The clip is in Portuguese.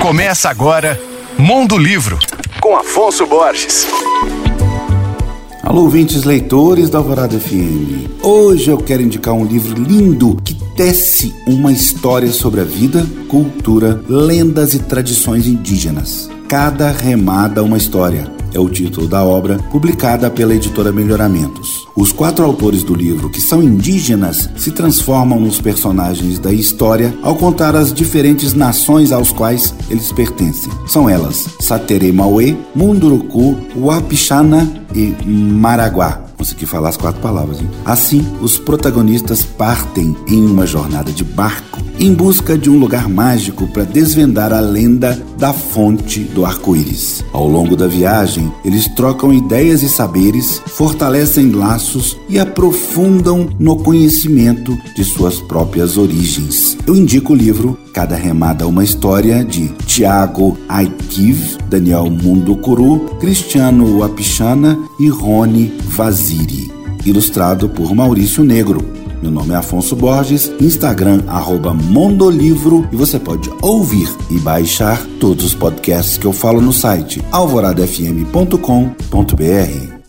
Começa agora Mundo Livro, com Afonso Borges. Alô, ouvintes leitores da Alvorada FM. Hoje eu quero indicar um livro lindo que tece uma história sobre a vida, cultura, lendas e tradições indígenas. Cada remada uma história é o título da obra, publicada pela editora Melhoramentos. Os quatro autores do livro, que são indígenas, se transformam nos personagens da história ao contar as diferentes nações aos quais eles pertencem. São elas Satere Mauê, Munduruku, Wapixana e Maraguá. Consegui falar as quatro palavras. Hein? Assim, os protagonistas partem em uma jornada de barco em busca de um lugar mágico para desvendar a lenda da fonte do arco-íris. Ao longo da viagem, eles trocam ideias e saberes, fortalecem laços e aprofundam no conhecimento de suas próprias origens. Eu indico o livro Cada Remada uma História de Tiago Aikiv, Daniel Mundukuru, Cristiano Wapichana e Rony Vaziri. Ilustrado por Maurício Negro. Meu nome é Afonso Borges, Instagram arroba Mondolivro e você pode ouvir e baixar todos os podcasts que eu falo no site alvoradafm.com.br.